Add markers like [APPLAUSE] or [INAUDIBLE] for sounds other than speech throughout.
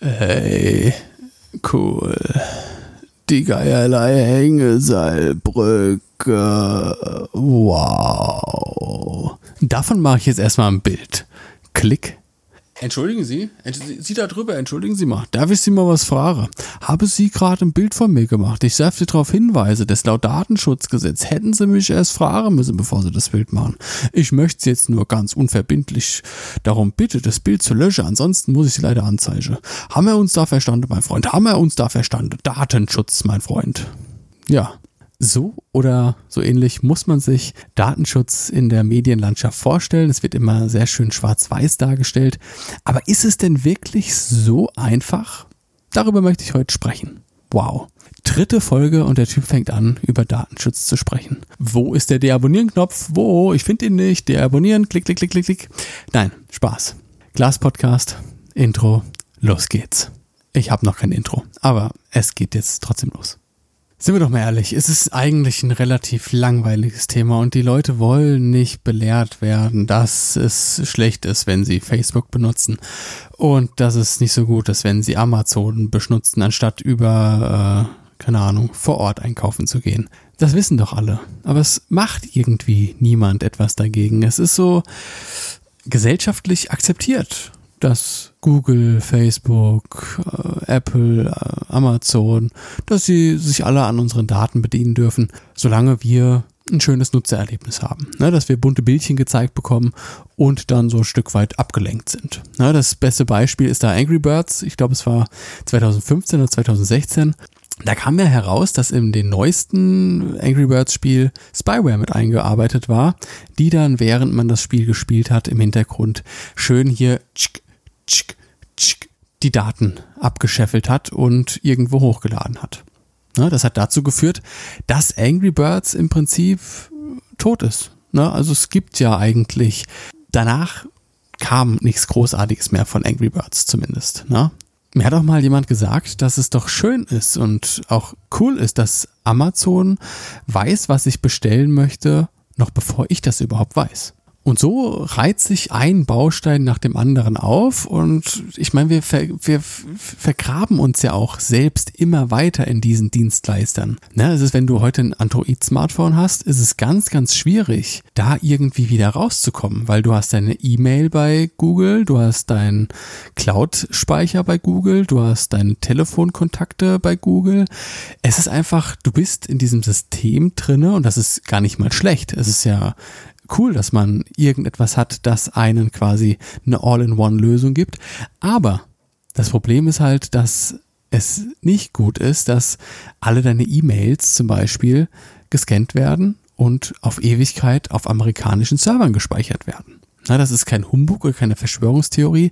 Hey, cool. Die Geierlei Hängeseilbrücke. Wow. Davon mache ich jetzt erstmal ein Bild. Klick. Entschuldigen Sie, Sie da drüber, entschuldigen Sie mal. Darf ich Sie mal was fragen? Habe Sie gerade ein Bild von mir gemacht? Ich darf Sie darauf hinweisen, das laut Datenschutzgesetz hätten Sie mich erst fragen müssen, bevor Sie das Bild machen. Ich möchte Sie jetzt nur ganz unverbindlich darum bitten, das Bild zu löschen, ansonsten muss ich Sie leider anzeigen. Haben wir uns da verstanden, mein Freund? Haben wir uns da verstanden? Datenschutz, mein Freund. Ja, so oder so ähnlich muss man sich Datenschutz in der Medienlandschaft vorstellen. Es wird immer sehr schön schwarz-weiß dargestellt. Aber ist es denn wirklich so einfach? Darüber möchte ich heute sprechen. Wow. Dritte Folge und der Typ fängt an, über Datenschutz zu sprechen. Wo ist der Deabonnieren-Knopf? Wo? Ich finde ihn nicht. Deabonnieren, klick, klick, klick, klick, klick. Nein, Spaß. Glas-Podcast, Intro, los geht's. Ich habe noch kein Intro, aber es geht jetzt trotzdem los. Sind wir doch mal ehrlich, es ist eigentlich ein relativ langweiliges Thema und die Leute wollen nicht belehrt werden, dass es schlecht ist, wenn sie Facebook benutzen und dass es nicht so gut ist, wenn sie Amazon benutzen, anstatt über, äh, keine Ahnung, vor Ort einkaufen zu gehen. Das wissen doch alle, aber es macht irgendwie niemand etwas dagegen. Es ist so gesellschaftlich akzeptiert dass Google, Facebook, äh, Apple, äh, Amazon, dass sie sich alle an unseren Daten bedienen dürfen, solange wir ein schönes Nutzererlebnis haben. Ne, dass wir bunte Bildchen gezeigt bekommen und dann so ein Stück weit abgelenkt sind. Ne, das beste Beispiel ist da Angry Birds. Ich glaube, es war 2015 oder 2016. Da kam ja heraus, dass in den neuesten Angry Birds Spiel Spyware mit eingearbeitet war, die dann, während man das Spiel gespielt hat, im Hintergrund schön hier tschk, die Daten abgescheffelt hat und irgendwo hochgeladen hat. Ne, das hat dazu geführt, dass Angry Birds im Prinzip tot ist. Ne, also es gibt ja eigentlich, danach kam nichts Großartiges mehr von Angry Birds zumindest. Ne? Mir hat auch mal jemand gesagt, dass es doch schön ist und auch cool ist, dass Amazon weiß, was ich bestellen möchte, noch bevor ich das überhaupt weiß. Und so reiht sich ein Baustein nach dem anderen auf und ich meine, wir, ver, wir vergraben uns ja auch selbst immer weiter in diesen Dienstleistern. Ne, es ist, wenn du heute ein Android-Smartphone hast, ist es ganz, ganz schwierig, da irgendwie wieder rauszukommen, weil du hast deine E-Mail bei Google, du hast deinen Cloud-Speicher bei Google, du hast deine Telefonkontakte bei Google. Es ist einfach, du bist in diesem System drinne und das ist gar nicht mal schlecht. Es ist ja cool, dass man irgendetwas hat, das einen quasi eine All-in-One-Lösung gibt. Aber das Problem ist halt, dass es nicht gut ist, dass alle deine E-Mails zum Beispiel gescannt werden und auf Ewigkeit auf amerikanischen Servern gespeichert werden. Na, das ist kein Humbug oder keine Verschwörungstheorie,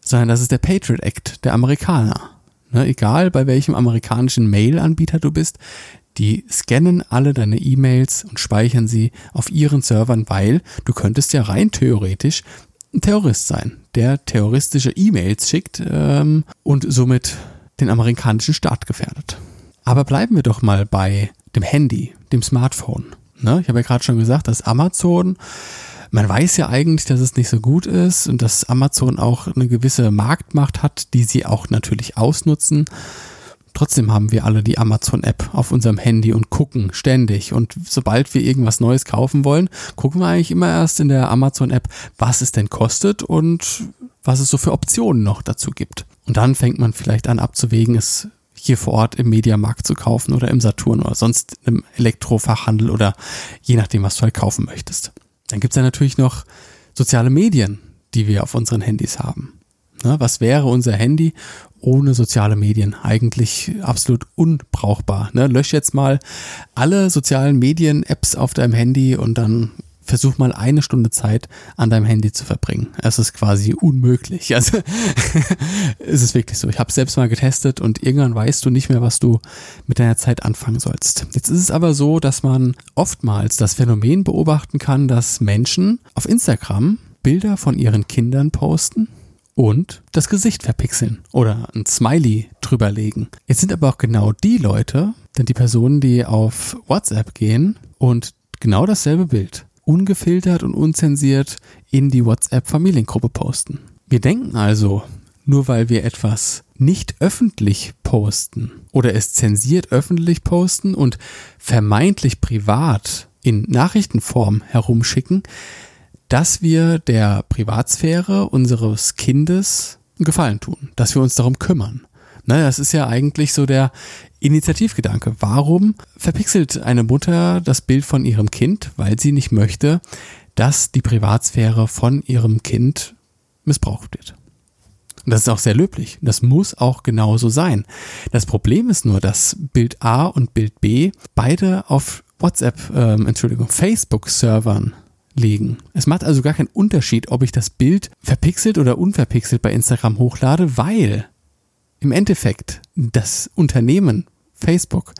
sondern das ist der Patriot Act der Amerikaner. Ne, egal bei welchem amerikanischen Mail-Anbieter du bist, die scannen alle deine E-Mails und speichern sie auf ihren Servern, weil du könntest ja rein theoretisch ein Terrorist sein, der terroristische E-Mails schickt ähm, und somit den amerikanischen Staat gefährdet. Aber bleiben wir doch mal bei dem Handy, dem Smartphone. Ne? Ich habe ja gerade schon gesagt, dass Amazon, man weiß ja eigentlich, dass es nicht so gut ist und dass Amazon auch eine gewisse Marktmacht hat, die sie auch natürlich ausnutzen. Trotzdem haben wir alle die Amazon-App auf unserem Handy und gucken ständig. Und sobald wir irgendwas Neues kaufen wollen, gucken wir eigentlich immer erst in der Amazon-App, was es denn kostet und was es so für Optionen noch dazu gibt. Und dann fängt man vielleicht an abzuwägen, es hier vor Ort im Mediamarkt zu kaufen oder im Saturn oder sonst im Elektrofachhandel oder je nachdem, was du halt kaufen möchtest. Dann gibt's ja natürlich noch soziale Medien, die wir auf unseren Handys haben. Ne, was wäre unser Handy ohne soziale Medien? Eigentlich absolut unbrauchbar. Ne? Lösch jetzt mal alle sozialen Medien-Apps auf deinem Handy und dann versuch mal eine Stunde Zeit an deinem Handy zu verbringen. Es ist quasi unmöglich. [LAUGHS] Also es ist wirklich so. Ich habe es selbst mal getestet und irgendwann weißt du nicht mehr, was du mit deiner Zeit anfangen sollst. Jetzt ist es aber so, dass man oftmals das Phänomen beobachten kann, dass Menschen auf Instagram Bilder von ihren Kindern posten und das Gesicht verpixeln oder ein Smiley drüberlegen. Jetzt sind aber auch genau die Leute, denn die Personen, die auf WhatsApp gehen und genau dasselbe Bild ungefiltert und unzensiert in die WhatsApp Familiengruppe posten. Wir denken also, nur weil wir etwas nicht öffentlich posten oder es zensiert öffentlich posten und vermeintlich privat in Nachrichtenform herumschicken, dass wir der Privatsphäre unseres Kindes einen Gefallen tun, dass wir uns darum kümmern. Ne, das ist ja eigentlich so der Initiativgedanke. Warum verpixelt eine Mutter das Bild von ihrem Kind, weil sie nicht möchte, dass die Privatsphäre von ihrem Kind missbraucht wird? Und das ist auch sehr löblich. Das muss auch genauso sein. Das Problem ist nur, dass Bild A und Bild B beide auf WhatsApp, ähm, Entschuldigung, Facebook-Servern liegen. Es macht also gar keinen Unterschied, ob ich das Bild verpixelt oder unverpixelt bei Instagram hochlade, weil im Endeffekt das Unternehmen Facebook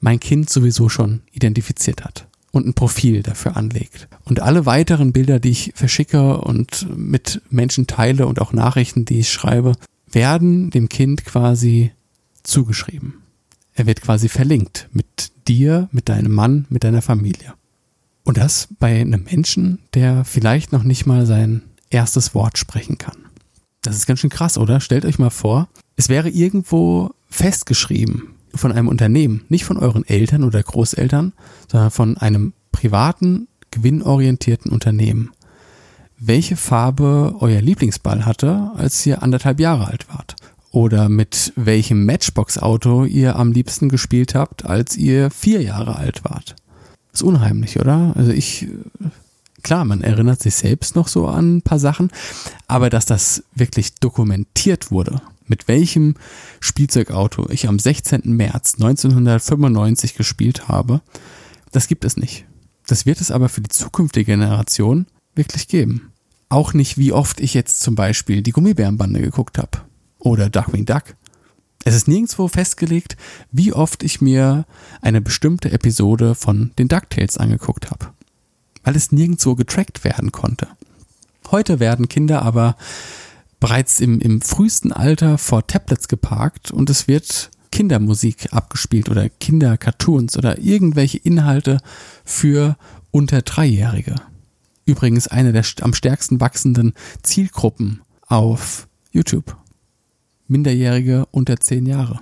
mein Kind sowieso schon identifiziert hat und ein Profil dafür anlegt. Und alle weiteren Bilder, die ich verschicke und mit Menschen teile und auch Nachrichten, die ich schreibe, werden dem Kind quasi zugeschrieben. Er wird quasi verlinkt mit dir, mit deinem Mann, mit deiner Familie. Und das bei einem Menschen, der vielleicht noch nicht mal sein erstes Wort sprechen kann. Das ist ganz schön krass, oder? Stellt euch mal vor, es wäre irgendwo festgeschrieben von einem Unternehmen, nicht von euren Eltern oder Großeltern, sondern von einem privaten, gewinnorientierten Unternehmen, welche Farbe euer Lieblingsball hatte, als ihr anderthalb Jahre alt wart. Oder mit welchem Matchbox-Auto ihr am liebsten gespielt habt, als ihr vier Jahre alt wart. Ist unheimlich, oder? Also ich, klar, man erinnert sich selbst noch so an ein paar Sachen, aber dass das wirklich dokumentiert wurde, mit welchem Spielzeugauto ich am 16. März 1995 gespielt habe, das gibt es nicht. Das wird es aber für die zukünftige Generation wirklich geben. Auch nicht, wie oft ich jetzt zum Beispiel die Gummibärenbande geguckt habe. Oder Darkwing Duck. Es ist nirgendwo festgelegt, wie oft ich mir eine bestimmte Episode von den DuckTales angeguckt habe. Weil es nirgendwo getrackt werden konnte. Heute werden Kinder aber bereits im, im frühesten Alter vor Tablets geparkt und es wird Kindermusik abgespielt oder Kindercartoons oder irgendwelche Inhalte für unter Dreijährige. Übrigens eine der am stärksten wachsenden Zielgruppen auf YouTube. Minderjährige unter zehn Jahre.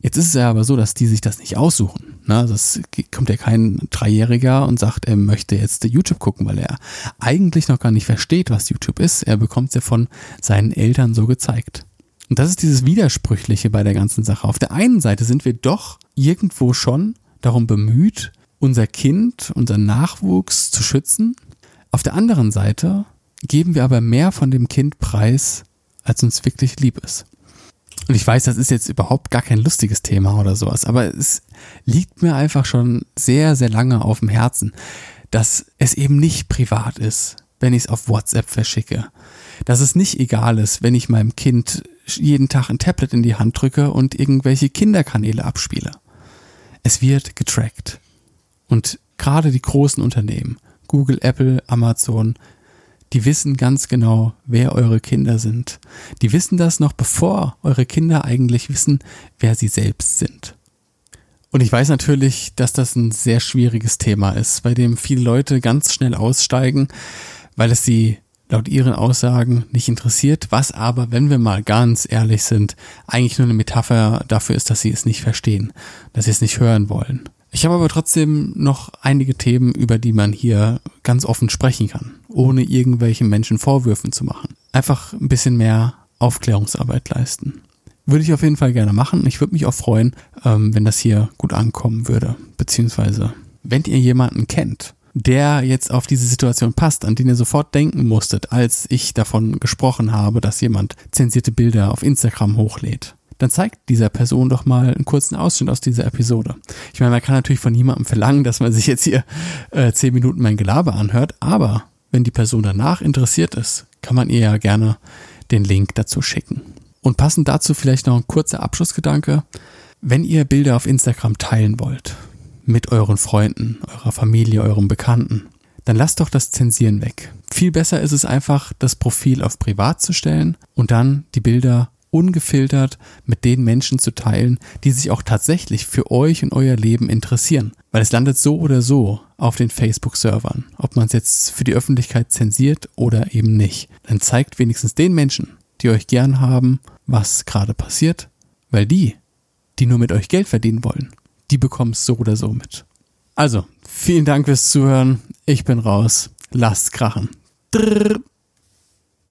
Jetzt ist es ja aber so, dass die sich das nicht aussuchen. Ne? Das kommt ja kein Dreijähriger und sagt, er möchte jetzt YouTube gucken, weil er eigentlich noch gar nicht versteht, was YouTube ist. Er bekommt es ja von seinen Eltern so gezeigt. Und das ist dieses Widersprüchliche bei der ganzen Sache. Auf der einen Seite sind wir doch irgendwo schon darum bemüht, unser Kind, unseren Nachwuchs zu schützen. Auf der anderen Seite geben wir aber mehr von dem Kind preis, als uns wirklich lieb ist. Und ich weiß, das ist jetzt überhaupt gar kein lustiges Thema oder sowas, aber es liegt mir einfach schon sehr, sehr lange auf dem Herzen, dass es eben nicht privat ist, wenn ich es auf WhatsApp verschicke. Dass es nicht egal ist, wenn ich meinem Kind jeden Tag ein Tablet in die Hand drücke und irgendwelche Kinderkanäle abspiele. Es wird getrackt. Und gerade die großen Unternehmen, Google, Apple, Amazon, die wissen ganz genau, wer eure Kinder sind. Die wissen das noch bevor eure Kinder eigentlich wissen, wer sie selbst sind. Und ich weiß natürlich, dass das ein sehr schwieriges Thema ist, bei dem viele Leute ganz schnell aussteigen, weil es sie laut ihren Aussagen nicht interessiert, was aber, wenn wir mal ganz ehrlich sind, eigentlich nur eine Metapher dafür ist, dass sie es nicht verstehen, dass sie es nicht hören wollen. Ich habe aber trotzdem noch einige Themen, über die man hier ganz offen sprechen kann, ohne irgendwelchen Menschen Vorwürfen zu machen. Einfach ein bisschen mehr Aufklärungsarbeit leisten. Würde ich auf jeden Fall gerne machen. Ich würde mich auch freuen, ähm, wenn das hier gut ankommen würde. Beziehungsweise, wenn ihr jemanden kennt, der jetzt auf diese Situation passt, an den ihr sofort denken musstet, als ich davon gesprochen habe, dass jemand zensierte Bilder auf Instagram hochlädt dann zeigt dieser Person doch mal einen kurzen Ausschnitt aus dieser Episode. Ich meine, man kann natürlich von niemandem verlangen, dass man sich jetzt hier äh, zehn Minuten mein Gelaber anhört, aber wenn die Person danach interessiert ist, kann man ihr ja gerne den Link dazu schicken. Und passend dazu vielleicht noch ein kurzer Abschlussgedanke. Wenn ihr Bilder auf Instagram teilen wollt, mit euren Freunden, eurer Familie, eurem Bekannten, dann lasst doch das Zensieren weg. Viel besser ist es einfach, das Profil auf privat zu stellen und dann die Bilder ungefiltert mit den Menschen zu teilen, die sich auch tatsächlich für euch und euer Leben interessieren. Weil es landet so oder so auf den Facebook-Servern, ob man es jetzt für die Öffentlichkeit zensiert oder eben nicht. Dann zeigt wenigstens den Menschen, die euch gern haben, was gerade passiert, weil die, die nur mit euch Geld verdienen wollen, die bekommen es so oder so mit. Also, vielen Dank fürs Zuhören. Ich bin raus. Lasst krachen. Drrr.